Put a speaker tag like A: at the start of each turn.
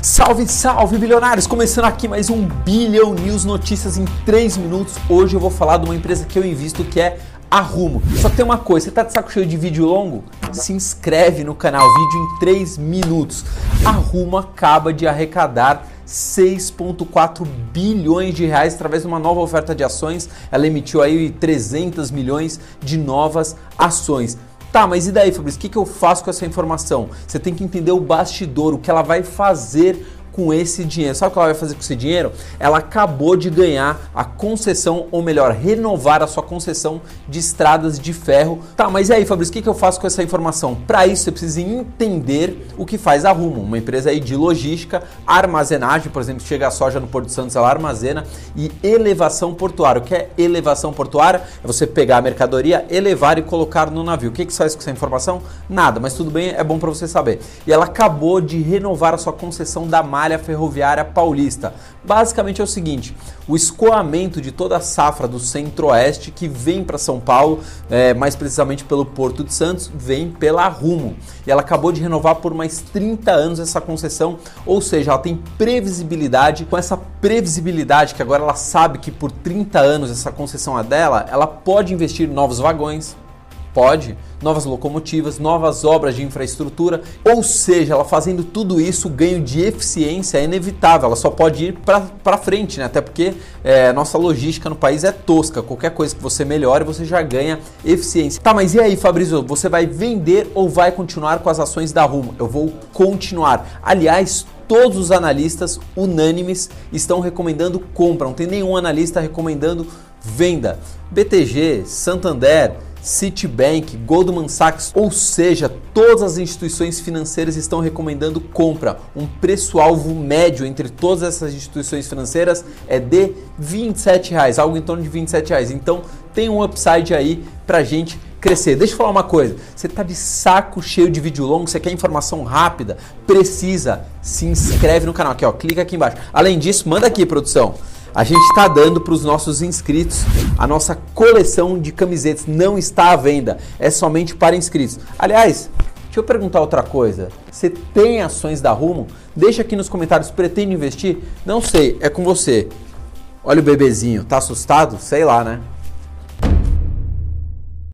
A: Salve, salve, bilionários! Começando aqui mais um Billion News Notícias em 3 minutos. Hoje eu vou falar de uma empresa que eu invisto que é a Rumo. Só tem uma coisa, você tá de saco cheio de vídeo longo? Se inscreve no canal, vídeo em 3 minutos. A Rumo acaba de arrecadar 6,4 bilhões de reais através de uma nova oferta de ações. Ela emitiu aí 300 milhões de novas ações. Tá, mas e daí, Fabrício? O que, que eu faço com essa informação? Você tem que entender o bastidor, o que ela vai fazer com esse dinheiro. Sabe o que ela vai fazer com esse dinheiro? Ela acabou de ganhar a concessão, ou melhor, renovar a sua concessão de estradas de ferro. Tá, mas e aí, Fabrício, o que, que eu faço com essa informação? Para isso, você precisa entender o que faz a Rumo, uma empresa aí de logística, armazenagem, por exemplo, chega a soja no Porto de Santos, ela armazena, e elevação portuária. O que é elevação portuária? É você pegar a mercadoria, elevar e colocar no navio. O que, que faz com essa informação? Nada, mas tudo bem, é bom para você saber. E ela acabou de renovar a sua concessão da malha malha ferroviária paulista. Basicamente é o seguinte: o escoamento de toda a safra do centro-oeste que vem para São Paulo, é, mais precisamente pelo Porto de Santos, vem pela Rumo. E ela acabou de renovar por mais 30 anos essa concessão, ou seja, ela tem previsibilidade. Com essa previsibilidade, que agora ela sabe que por 30 anos essa concessão é dela, ela pode investir em novos vagões, Pode, novas locomotivas, novas obras de infraestrutura, ou seja, ela fazendo tudo isso, o ganho de eficiência é inevitável, ela só pode ir para frente, né? até porque é, nossa logística no país é tosca, qualquer coisa que você melhore, você já ganha eficiência. Tá, mas e aí, Fabrício, você vai vender ou vai continuar com as ações da Rumo? Eu vou continuar. Aliás, todos os analistas unânimes estão recomendando compra, não tem nenhum analista recomendando venda. BTG, Santander, Citibank, Goldman Sachs, ou seja, todas as instituições financeiras estão recomendando compra. Um preço-alvo médio entre todas essas instituições financeiras é de 27 reais, algo em torno de 27 reais. Então tem um upside aí pra gente crescer. Deixa eu falar uma coisa, você está de saco cheio de vídeo longo, você quer informação rápida, precisa, se inscreve no canal aqui, ó, clica aqui embaixo. Além disso, manda aqui, produção a gente está dando para os nossos inscritos a nossa coleção de camisetas. Não está à venda, é somente para inscritos. Aliás, deixa eu perguntar outra coisa. Você tem ações da Rumo? Deixa aqui nos comentários, pretende investir? Não sei, é com você. Olha o bebezinho, tá assustado? Sei lá, né?